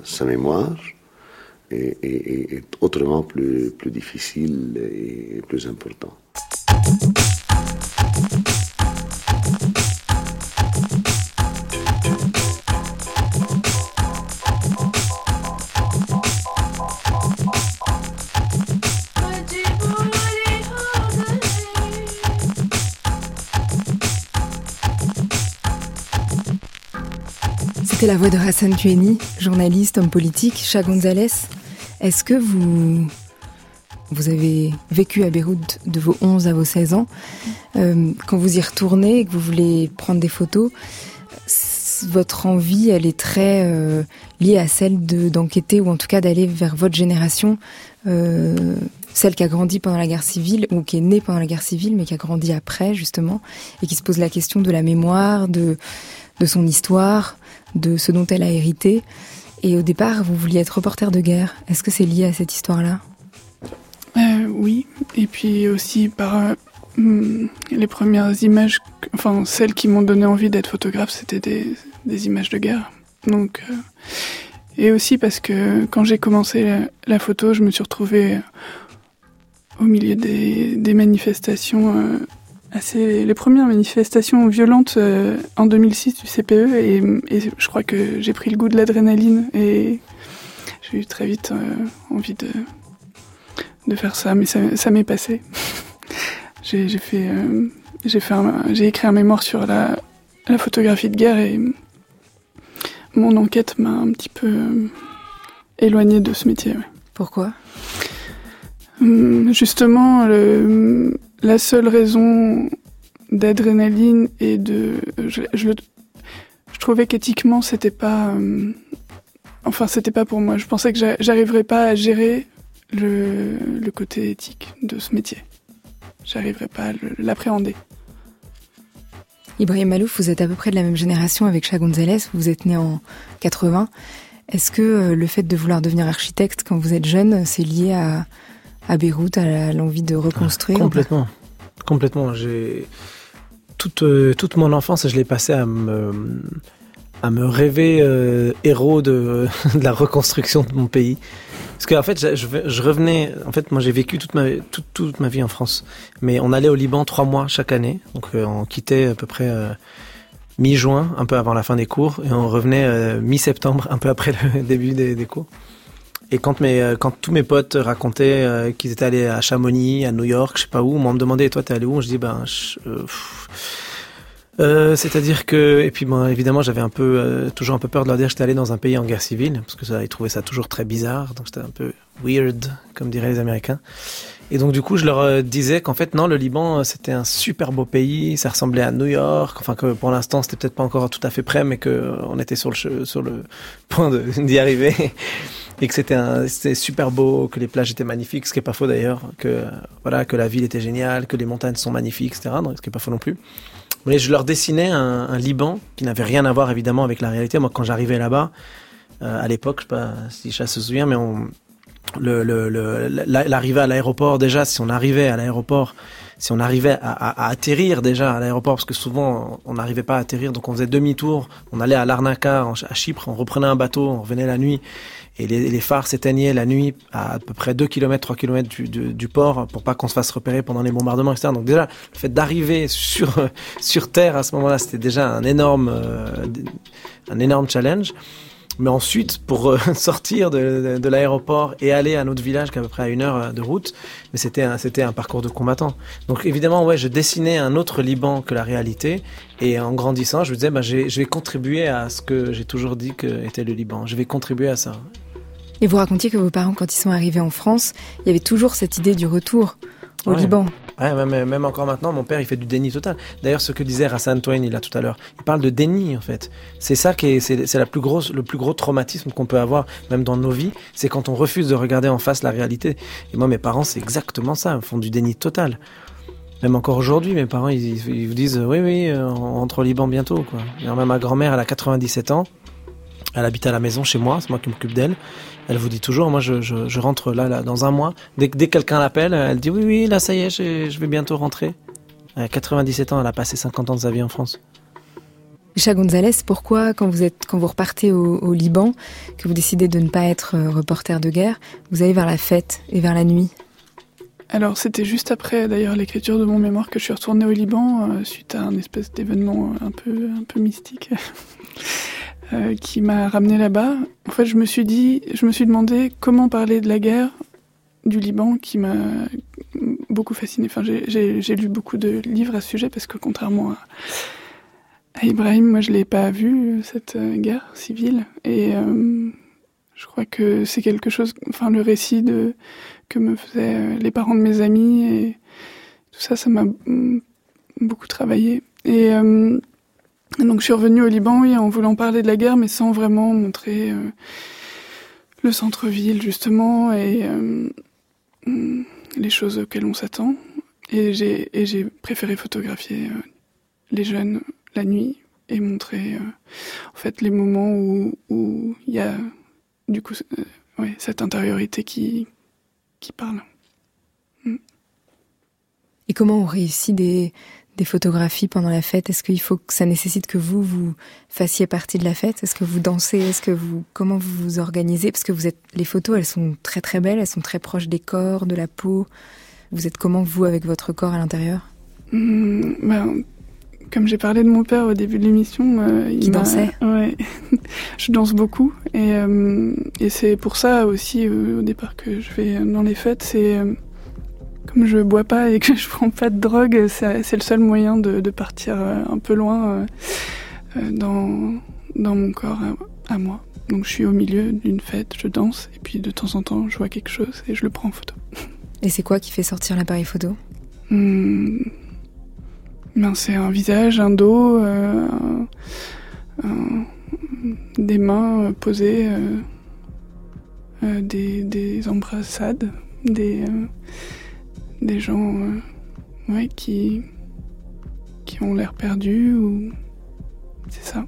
sa mémoire, est, autrement plus, plus difficile et plus important. C'était la voix de Hassan Tueni, journaliste, homme politique, Chat Gonzalez. Est-ce que vous, vous avez vécu à Beyrouth de vos 11 à vos 16 ans? Euh, Quand vous y retournez et que vous voulez prendre des photos, votre envie, elle est très euh, liée à celle de d'enquêter ou en tout cas d'aller vers votre génération, euh, celle qui a grandi pendant la guerre civile ou qui est née pendant la guerre civile mais qui a grandi après justement et qui se pose la question de la mémoire, de son histoire, de ce dont elle a hérité. Et au départ, vous vouliez être reporter de guerre. Est-ce que c'est lié à cette histoire-là? Euh, Oui, et puis aussi par euh, hmm, les premières images, enfin celles qui m'ont donné envie d'être photographe, c'était des, images de guerre. Donc, euh, et aussi parce que quand j'ai commencé la, photo, je me suis retrouvée au milieu des manifestations c'est les premières manifestations violentes euh, en 2006 du CPE et, je crois que j'ai pris le goût de l'adrénaline et j'ai eu très vite euh, envie de, de faire ça, mais ça, m'est passé. j'ai fait, euh, j'ai fait j'ai écrit un mémoire sur la, la, photographie de guerre et mon enquête m'a un petit peu éloigné de ce métier. Pourquoi? Hum, Justement, le, la seule raison d'adrénaline et de. Je, trouvais qu'éthiquement, c'était pas. Euh, enfin, c'était pas pour moi. Je pensais que j'arriverais pas à gérer le, côté éthique de ce métier. J'arriverais pas à l'appréhender. Ibrahim Malouf, vous êtes à peu près de la même génération avec Cha Gonzalez. Vous êtes né en 80. Est-ce que euh, le fait de vouloir devenir architecte quand vous êtes jeune, c'est lié à, à Beyrouth, à l'envie de reconstruire Complètement. Complètement. J'ai toute, euh, toute mon enfance, je l'ai passé à me, à me rêver euh, héros de, la reconstruction de mon pays. Parce qu'en fait, je, je, revenais. En fait, moi, j'ai vécu toute ma toute, toute ma vie en France, mais on allait au Liban trois mois chaque année. Donc, euh, on quittait à peu près mi-juin, un peu avant la fin des cours, et on revenait mi-septembre, un peu après le début des, des cours. Et quand, mes, euh, quand tous mes potes racontaient euh, qu'ils étaient allés à Chamonix, à New York, je sais pas où, on me demandait, toi, t'es allé où? Je dis, ben, euh, euh, c'est-à-dire que, et puis bon, évidemment, j'avais un peu, toujours un peu peur de leur dire que j'étais allé dans un pays en guerre civile, parce que ça, ils trouvaient ça toujours très bizarre, donc c'était un peu weird, comme diraient les Américains. Et donc du coup, je leur disais qu'en fait, non, le Liban, c'était un super beau pays, ça ressemblait à New York, enfin que pour l'instant, c'était peut-être pas encore tout à fait prêt, mais que on était sur le sur le point d'y arriver et que c'était super beau, que les plages étaient magnifiques, ce qui est pas faux d'ailleurs, que voilà que la ville était géniale, que les montagnes sont magnifiques, etc. Donc, ce qui est pas faux non plus. Mais je leur dessinais un, Liban qui n'avait rien à voir évidemment avec la réalité. Moi, quand j'arrivais là-bas, euh, à l'époque, je sais pas si Chat se souvient, mais on, le, l'arrivée à l'aéroport déjà, si on arrivait à l'aéroport, si on arrivait à, à, à atterrir déjà à l'aéroport, parce que souvent on n'arrivait pas à atterrir, donc on faisait demi-tour, on allait à Larnaca, à Chypre, on reprenait un bateau, on revenait la nuit, et les, phares s'éteignaient la nuit à à peu près 2 km, 3 km du, du, du port pour pas qu'on se fasse repérer pendant les bombardements, etc. Donc déjà, le fait d'arriver sur, sur Terre à ce moment-là, c'était déjà un énorme, euh, un énorme challenge. Mais ensuite, pour euh, sortir de, de, l'aéroport et aller à notre village, qui est à peu près à une heure euh, de route, mais c'était un, c'était un parcours de combattant. Donc évidemment, ouais, je dessinais un autre Liban que la réalité. Et en grandissant, je me disais, bah, je vais contribuer à ce que j'ai toujours dit que était le Liban. Je vais contribuer à ça. Et vous racontiez que vos parents, quand ils sont arrivés en France, il y avait toujours cette idée du retour au Ouais. Liban. Ouais, même, même encore maintenant, mon père, il fait du déni total. D'ailleurs, ce que disait Rassan Twain, il a tout à l'heure, il parle de déni, en fait. C'est ça qui est, c'est, c'est la plus grosse, le plus gros traumatisme qu'on peut avoir, même dans nos vies, c'est quand on refuse de regarder en face la réalité. Et moi, mes parents, c'est exactement ça, ils font du déni total. Même encore aujourd'hui, mes parents, ils, ils vous disent, oui, oui, euh, on rentre au Liban bientôt, quoi. Et même ma grand-mère, elle a 97 ans. Elle habite à la maison chez moi, c'est moi qui m'occupe d'elle. Elle vous dit toujours, moi je, je, je rentre là, là dans un mois. Dès, dès que quelqu'un l'appelle, elle dit oui, oui, là ça y est, je, je vais bientôt rentrer. Elle a 97 ans, elle a passé 50 ans de sa vie en France. Cha Gonzalez, pourquoi quand vous êtes quand vous repartez au, au, Liban, que vous décidez de ne pas être euh, reporter de guerre, vous allez vers la fête et vers la nuit? Alors c'était juste après d'ailleurs l'écriture de mon mémoire que je suis retournée au Liban euh, suite à un espèce d'événement un peu un peu mystique. Euh, qui m'a ramené là-bas. En fait, je me suis dit, je me suis demandé comment parler de la guerre du Liban qui m'a beaucoup fasciné. Enfin, j'ai lu beaucoup de livres à ce sujet parce que contrairement à, Ibrahim, moi, je l'ai pas vu cette euh, guerre civile et euh, je crois que c'est quelque chose. Enfin, le récit que me faisaient les parents de mes amis et tout ça, ça m'a beaucoup travaillé et donc je suis revenue au Liban, en voulant parler de la guerre, mais sans vraiment montrer euh, le centre-ville, justement, et euh, les choses auxquelles on s'attend. Et j'ai préféré photographier euh, les jeunes la nuit et montrer, en fait, les moments où il y a, du coup, cette intériorité qui, qui parle. Mm. Et comment on réussit des des photographies pendant la fête? Est-ce qu'il faut que ça nécessite que vous vous fassiez partie de la fête? Est-ce que vous dansez? Est-ce que vous comment vous vous organisez? Parce que vous êtes les photos, elles sont très très belles, elles sont très proches des corps, de la peau. Vous êtes comment vous avec votre corps à l'intérieur? Mmh, ben, Comme j'ai parlé de mon père au début de l'émission, euh, qui dansait. Ouais, je danse beaucoup et, euh, et c'est pour ça aussi euh, au départ que je vais dans les fêtes, c'est comme je bois pas et que je prends pas de drogue, c'est le seul moyen de, de, partir euh, un peu loin euh, dans, dans mon corps à, à, moi. Donc je suis au milieu d'une fête, je danse, et puis de temps en temps je vois quelque chose et je le prends en photo. Et c'est quoi qui fait sortir l'appareil photo? Mmh, ben, C'est un visage, un dos, des mains posées, des, des, embrassades, des, des gens ouais, qui, qui ont l'air perdus ou c'est ça.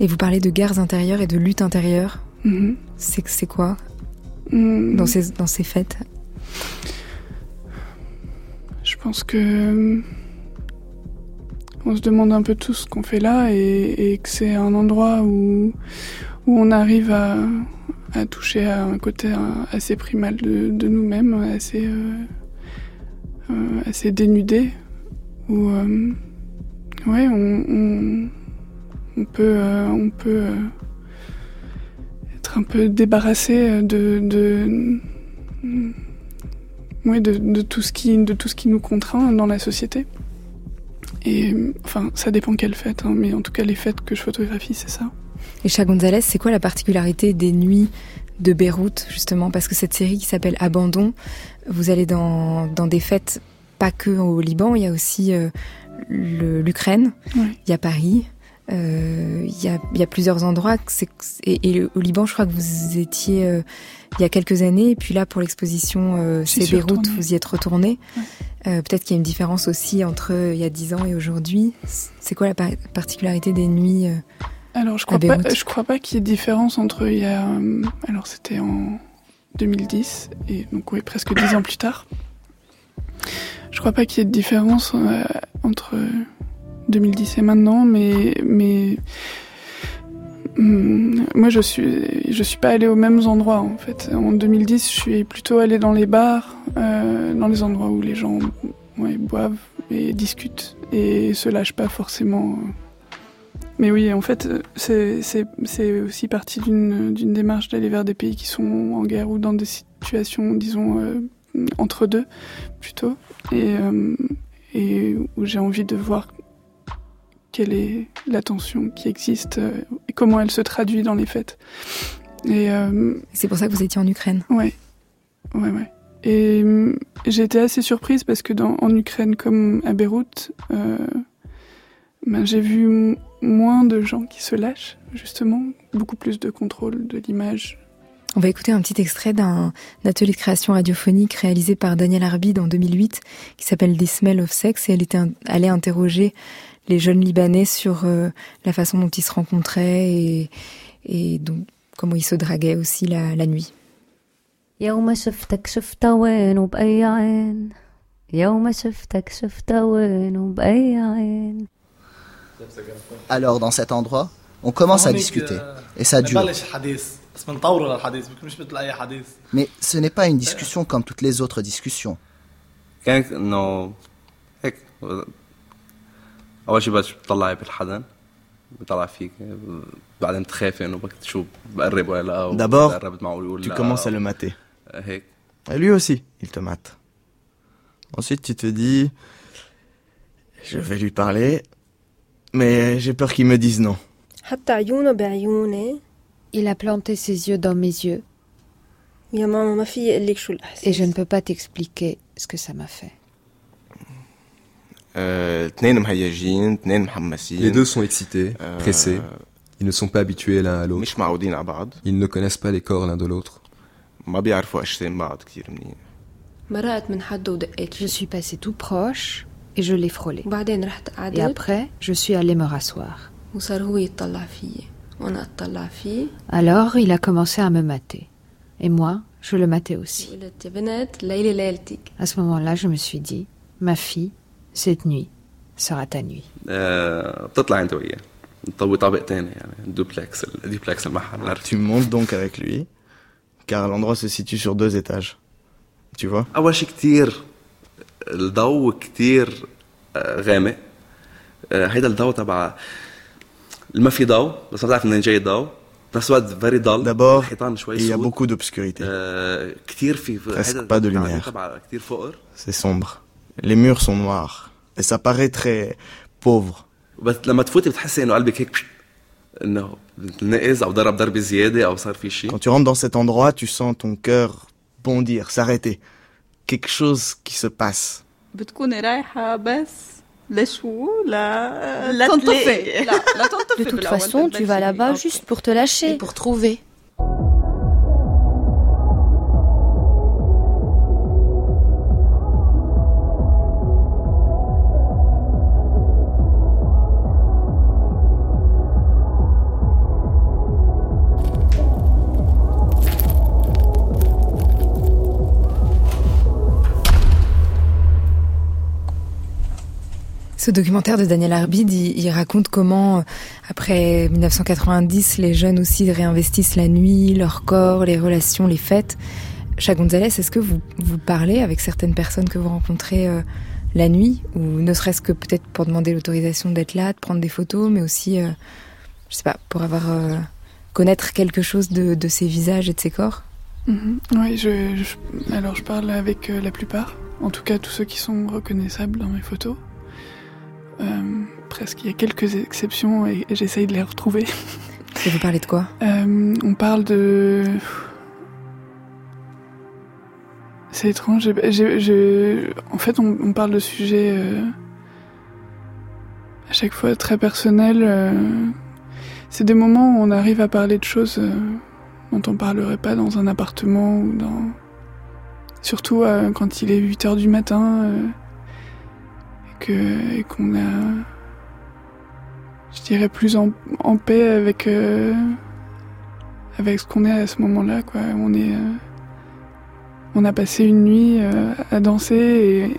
Et vous parlez de guerres intérieures et de lutte intérieure. Mm-hmm. C'est C'est quoi mm. dans, ces, dans ces fêtes? Je pense que on se demande un peu tout ce qu'on fait là et, que c'est un endroit où, où on arrive à, à, toucher à un côté assez primal de, de nous-mêmes, assez, euh, euh, assez dénudé, où euh, ouais, on on peut, euh, on peut euh, être un peu débarrassé de, de, de, tout ce qui, de tout ce qui nous contraint dans la société. Et enfin, ça dépend quelle fête, hein, mais en tout cas, les fêtes que je photographie, c'est ça. Et Gonzalez, c'est quoi la particularité des nuits de Beyrouth, justement Parce que cette série qui s'appelle Abandon, vous allez dans, dans des fêtes pas que au Liban, il y a aussi euh, l'Ukraine, il y a Paris, euh, il y, a, y, a, plusieurs endroits. Et, et, au Liban, je crois que vous étiez euh, il y a quelques années. Et puis là, pour l'exposition C'est Beyrouth, vous y êtes retourné. Peut-être qu'il y a une différence aussi entre il y a dix ans et aujourd'hui. C'est quoi la particularité des nuits Alors, je crois pas, je crois pas qu'il y ait de différence entre il y a. alors, c'était en 2010 et donc oui, presque dix ans plus tard. Je crois pas qu'il y ait de différence entre 2010 et maintenant, mais, mais hmm, moi je suis je suis pas allée aux mêmes endroits en fait. En 2010, je suis plutôt allée dans les bars, euh, dans les endroits où les gens boivent et discutent et se lâchent pas forcément. Mais oui, en fait, c'est aussi partie d'une démarche d'aller vers des pays qui sont en guerre ou dans des situations, disons, euh, entre deux, plutôt, et, euh, et où j'ai envie de voir quelle est la tension qui existe euh, et comment elle se traduit dans les fêtes. Et euh, c'est pour ça que vous étiez en Ukraine. Ouais, ouais, ouais. Et euh, j'ai été assez surprise parce que dans, en Ukraine comme à Beyrouth, ben, j'ai vu moins de gens qui se lâchent, justement, beaucoup plus de contrôle de l'image. On va écouter un petit extrait d'un atelier de création radiophonique réalisé par Daniel Arbid en 2008 qui s'appelle Des Smell of Sex et elle était allée interroger les jeunes Libanais sur euh, la façon dont ils se rencontraient et, et donc, comment ils se draguaient aussi la, la nuit. Alors dans cet endroit, on commence à discuter et ça dure. Mais ce n'est pas une discussion comme toutes les autres discussions. اول شيء بتطلعي بالحضن بيطلع فيك بعدين بتخافي انه بدك شو بقرب ولا لا D'abord, tu commences à le mater. هيك Et lui aussi, il te mate. Ensuite, tu te dis, je vais lui parler, mais j'ai peur qu'il me dise non. Il a planté ses yeux dans mes yeux. Et je ne peux pas t'expliquer ce que ça m'a fait. Les deux sont excités, pressés. Ils ne sont pas habitués l'un à l'autre. Ils ne connaissent pas les corps l'un de l'autre. Je suis passé tout proche et je l'ai frôlé. Et après, je suis allé me rasseoir. Alors, il a commencé à me mater. Et moi, je le matais aussi. À ce moment-là, je me suis dit, ma fille, cette nuit sera ta nuit. Tu montes donc avec lui, car l'endroit se situe sur deux étages. Tu vois? D'abord, il y a beaucoup d'obscurité. Presque pas de lumière. C'est sombre. Les murs sont noirs. Et ça paraît très pauvre. Quand tu rentres dans cet endroit, tu sens ton cœur bondir, s'arrêter. Quelque chose qui se passe. De toute façon, tu vas là-bas juste pour te lâcher. Et pour trouver. Ce documentaire de Daniel Arbid, il, raconte comment, euh, après 1990, les jeunes aussi réinvestissent la nuit, leur corps, les relations, les fêtes. Chat Gonzalez, est-ce que vous, vous parlez avec certaines personnes que vous rencontrez euh, la nuit, ou ne serait-ce que peut-être pour demander l'autorisation d'être là, de prendre des photos, mais aussi, euh, je sais pas, pour avoir connaître quelque chose de, de, ces visages et de ces corps? Mhm. Oui, alors je parle avec la plupart, en tout cas tous ceux qui sont reconnaissables dans mes photos. Euh, presque, il y a quelques exceptions et, j'essaye de les retrouver. Et vous parlez de quoi? Euh, On parle de. C'est étrange. En fait, on, parle de sujets euh, à chaque fois très personnels. C'est des moments où on arrive à parler de choses dont on parlerait pas dans un appartement ou dans. Surtout quand il est 8 heures du matin et qu'on a, je dirais, plus en, paix avec, euh, avec ce qu'on est à ce moment-là. Quoi. On, est, euh, on a passé une nuit euh, à danser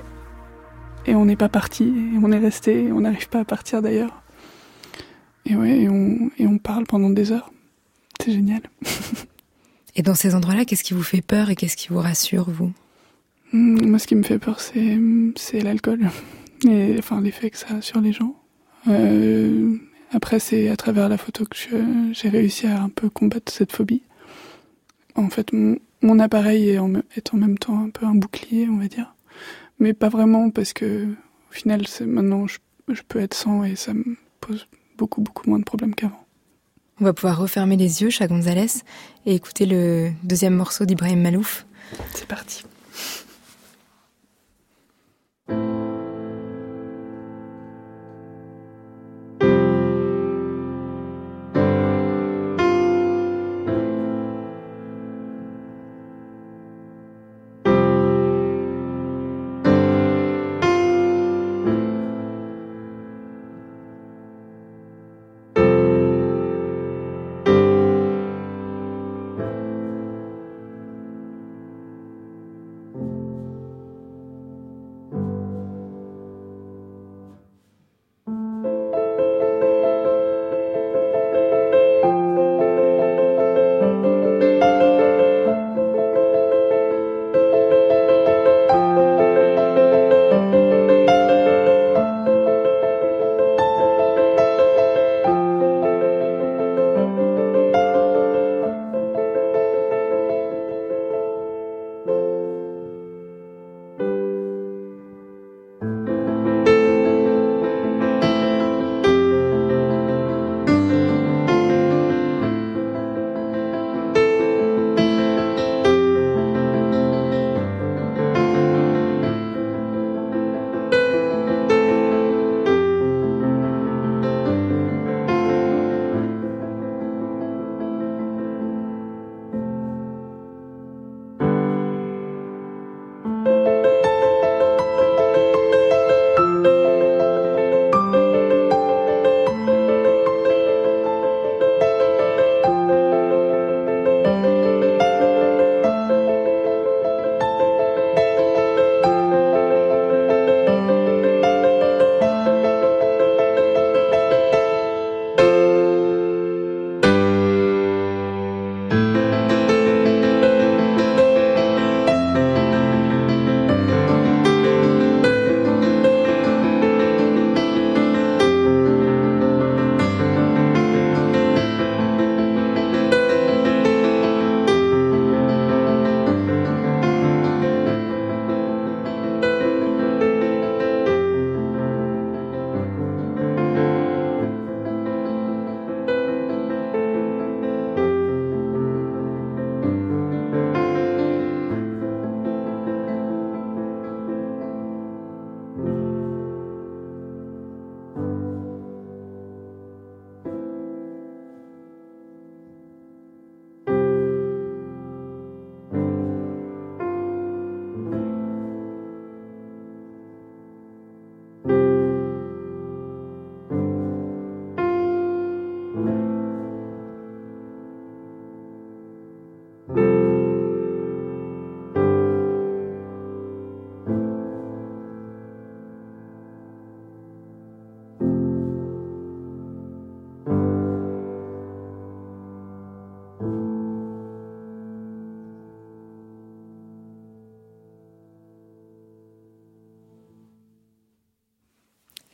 et, et on n'est pas parti, on est resté, on n'arrive pas à partir d'ailleurs. Et ouais, et on, et on parle pendant des heures. C'est génial. et dans ces endroits-là, qu'est-ce qui vous fait peur et qu'est-ce qui vous rassure, vous? Hmm, Moi, ce qui me fait peur, c'est l'alcool et enfin l'effet que ça a sur les gens. Euh, après, c'est à travers la photo que j'ai réussi à un peu combattre cette phobie. En fait, mon, appareil est en, est en, même temps un peu un bouclier, on va dire. Mais pas vraiment, parce que au final, maintenant, je, je peux être sans et ça me pose beaucoup, beaucoup moins de problèmes qu'avant. On va pouvoir refermer les yeux, chat Gonzalez, et écouter le deuxième morceau d'Ibrahim Malouf. C'est parti.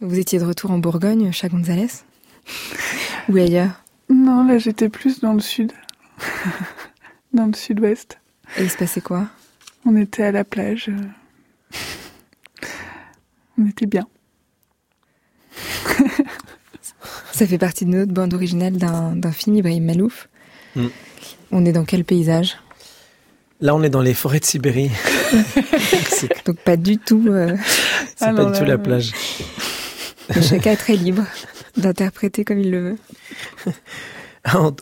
Vous étiez de retour en Bourgogne, chat Gonzalez Ou ailleurs Non, là j'étais plus dans le sud. dans le sud-ouest. Et il se passait quoi On était à la plage. On était bien. Ça fait partie de notre bande originale d'un film, Ibrahim Malouf. Mm. On est dans quel paysage Là, on est dans les forêts de Sibérie. Donc pas du tout. Euh, C'est ah pas du tout la plage. Chacun est très libre d'interpréter comme il le veut.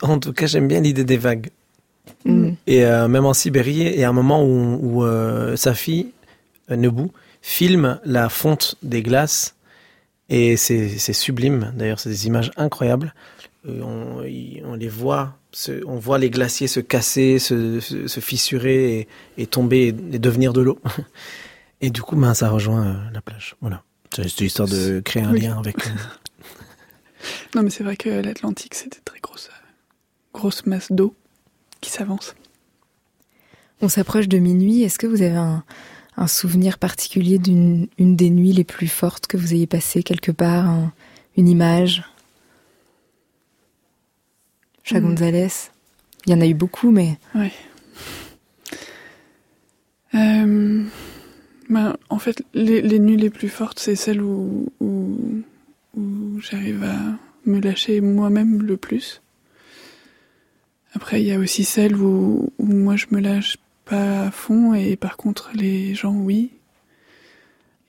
En, tout cas, j'aime bien l'idée des vagues. Mm. Et euh, même en Sibérie, il y a un moment où, où euh, sa fille, Nebou, filme la fonte des glaces. Et c'est sublime. D'ailleurs, c'est des images incroyables. On, on, les voit on voit les glaciers se casser, se, fissurer et, tomber et, devenir de l'eau. Et du coup, ben, ça rejoint euh, la plage. Voilà. C'est histoire de créer un lien avec. Euh, non, mais c'est vrai que l'Atlantique, c'est des très grosses, grosses masses d'eau qui s'avancent. On s'approche de minuit. Est-ce que vous avez un, souvenir particulier d'une une des nuits les plus fortes que vous ayez passées quelque part, une image? Chat mm. Gonzalez. Il y en a eu beaucoup, mais. Oui. Euh, ben, en fait, les, nuits les plus fortes, c'est celles où, j'arrive à me lâcher moi-même le plus. Après, il y a aussi celles où, moi je me lâche pas à fond et par contre les gens, oui.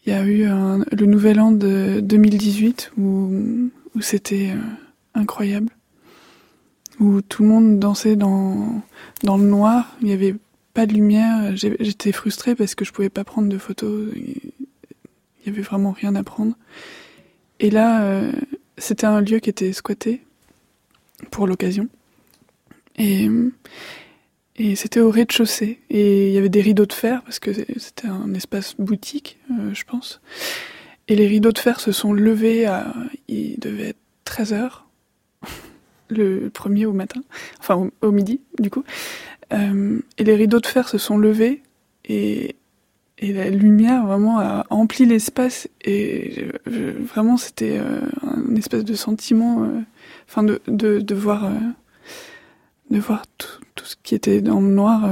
Il y a eu le nouvel an de 2018 où, c'était euh, incroyable où tout le monde dansait dans, dans le noir. Il n'y avait pas de lumière. J'étais frustrée parce que je pouvais pas prendre de photos. Il y avait vraiment rien à prendre. Et là, euh, c'était un lieu qui était squatté pour l'occasion. Et, et c'était au rez-de-chaussée. Et il y avait des rideaux de fer parce que c'était un espace boutique, euh, je pense. Et les rideaux de fer se sont levés à, il devait être 13 heures le premier au matin, enfin au, midi du coup. Euh, et les rideaux de fer se sont levés et, la lumière vraiment a empli l'espace et vraiment c'était euh, un espèce de sentiment, euh, enfin de, de, voir, de voir tout, ce qui était dans le noir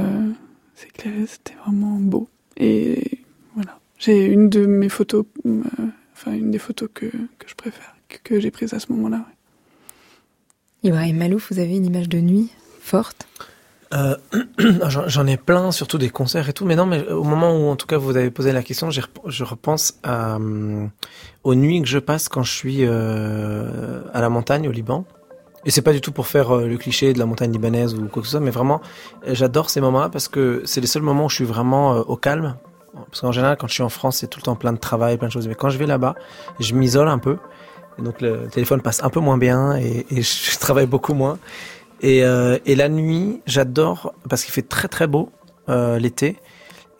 s'éclairer, c'était vraiment beau. Et voilà, j'ai une de mes photos, enfin une des photos que, que je préfère, que, j'ai prises à ce moment-là. Ibrahim Malouf, vous avez une image de nuit forte? Euh, J'en ai plein, surtout des concerts et tout. Mais non, mais au moment où, en tout cas, vous avez posé la question, je repense euh, aux nuits que je passe quand je suis euh, à la montagne au Liban. Et c'est pas du tout pour faire le cliché de la montagne libanaise ou quoi que ce soit, mais vraiment, j'adore ces moments-là parce que c'est les seuls moments où je suis vraiment au calme. Parce qu'en général, quand je suis en France, c'est tout le temps plein de travail, plein de choses. Mais quand je vais là-bas, je m'isole un peu donc le téléphone passe un peu moins bien et, je travaille beaucoup moins. Et, euh, et la nuit, j'adore parce qu'il fait très très beau euh, l'été.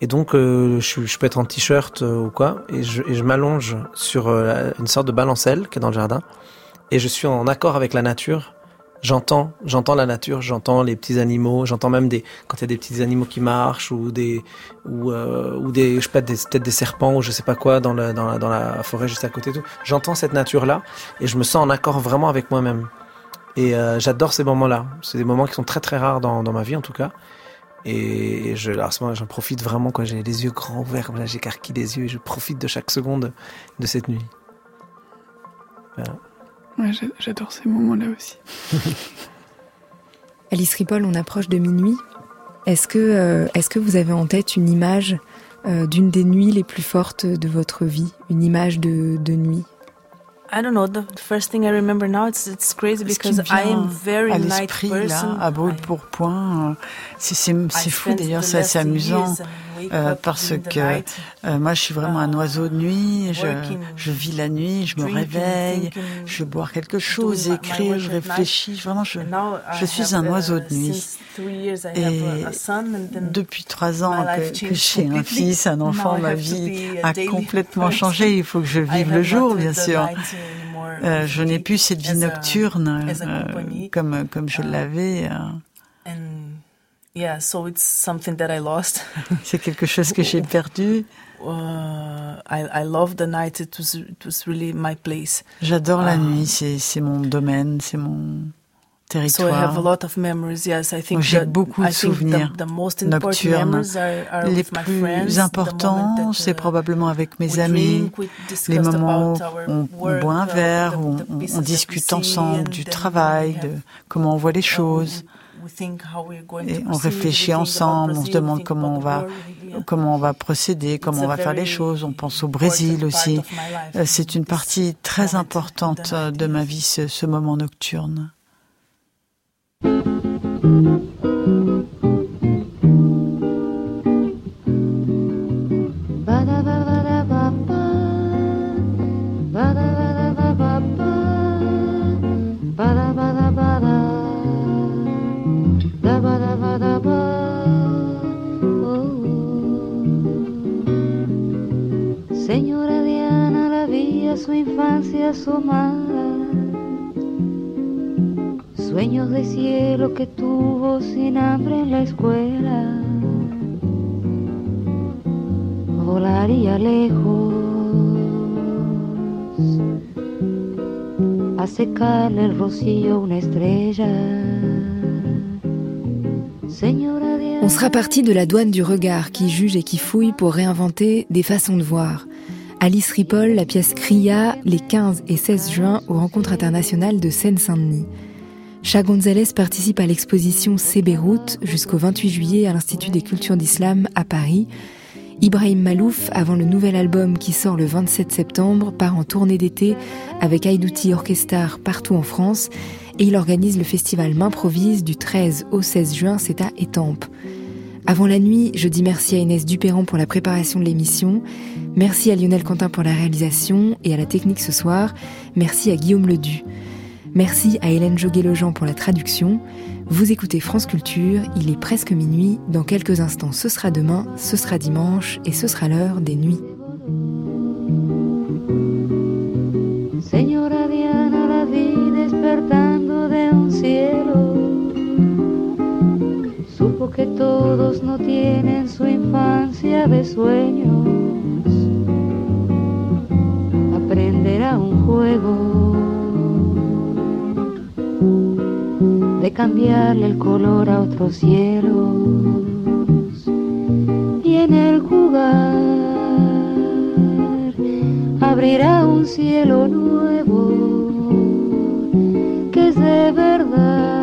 Et donc euh, je, je, peux être en t-shirt ou quoi et je, je m'allonge sur une sorte de balancelle qui est dans le jardin et je suis en accord avec la nature j'entends, j'entends la nature, j'entends les petits animaux, j'entends même des quand il y a des petits animaux qui marchent ou des ou euh, ou des je sais pas peut-être des serpents ou je sais pas quoi dans la dans la, dans la forêt juste à côté tout. J'entends cette nature là et je me sens en accord vraiment avec moi-même. Et euh, j'adore ces moments-là. C'est des moments qui sont très très rares dans dans ma vie en tout cas. Et je, à ce moment, j'en profite vraiment quand j'ai les yeux grands ouverts, comme là, j'écarquille les yeux et je profite de chaque seconde de cette nuit. Voilà j'adore ces moments-là aussi. Alice Ripoll, on approche de minuit. Est-ce que, euh, est-ce que vous avez en tête une image euh, d'une des nuits les plus fortes de votre vie? Une image de, de nuit? I don't know. The first thing I remember now, it's it's crazy because I am very à l'esprit là, à brûle pour point. C'est c'est fou d'ailleurs, c'est amusant. Euh, parce que euh, moi je suis vraiment un oiseau de nuit, je, je vis la nuit, je me réveille, je veux boire quelque chose, écrire, je réfléchis, vraiment je, je suis un oiseau de nuit. Et depuis trois ans que, que j'ai un fils, un enfant, ma vie a complètement changé, il faut que je vive le jour bien sûr. Euh, je n'ai plus cette vie nocturne euh, comme, comme je l'avais. Yeah, so it's something that I lost. C'est quelque chose que j'ai perdu. Uh, I, I love the night. It was, it was really my place. J'adore la uh, nuit. C'est, c'est mon domaine. C'est mon territoire. So I have a lot of memories. Yes, I think j'ai beaucoup de souvenirs the, the most nocturnes. Are, are Les plus friends, importants, c'est uh, probablement avec mes amis, les moments où on, boit un verre, où on, on discute ensemble du travail, de comment on voit les choses. Et on réfléchit ensemble, on se demande comment on va, comment on va procéder, comment on va faire les choses. On pense au Brésil aussi. Euh, c'est une partie très importante de ma vie, ce, ce moment nocturne. Infancia asomada, sueños de cielo que tuvo sin hambre en la escuela, volaría lejos a secarle el rocío una estrella. On sera parti de la douane du regard qui juge et qui fouille pour réinventer des façons de voir. Alice Ripoll, la pièce Cria, les 15 et 16 juin aux rencontres internationales de Seine-Saint-Denis. Cha Gonzalez participe à l'exposition C'est Beyrouth jusqu'au 28 juillet à l'Institut des cultures d'islam à Paris. Ibrahim Malouf, avant le nouvel album qui sort le 27 septembre, part en tournée d'été avec Aïdouti Orchestar partout en France et il organise le festival M'improvise du 13 au 16 juin, c'est à Étampes. Avant la nuit, je dis merci à Inès Dupéran pour la préparation de l'émission. Merci à Lionel Quentin pour la réalisation et à la technique ce soir. Merci à Guillaume Ledu. Merci à Hélène Joguet-Lejean pour la traduction. Vous écoutez France Culture, il est presque minuit. Dans quelques instants, ce sera demain, ce sera dimanche et ce sera l'heure des nuits. que todos no tienen su infancia de sueños. Aprenderá un juego, de cambiarle el color a otros cielos y en el jugar abrirá un cielo nuevo que es de verdad.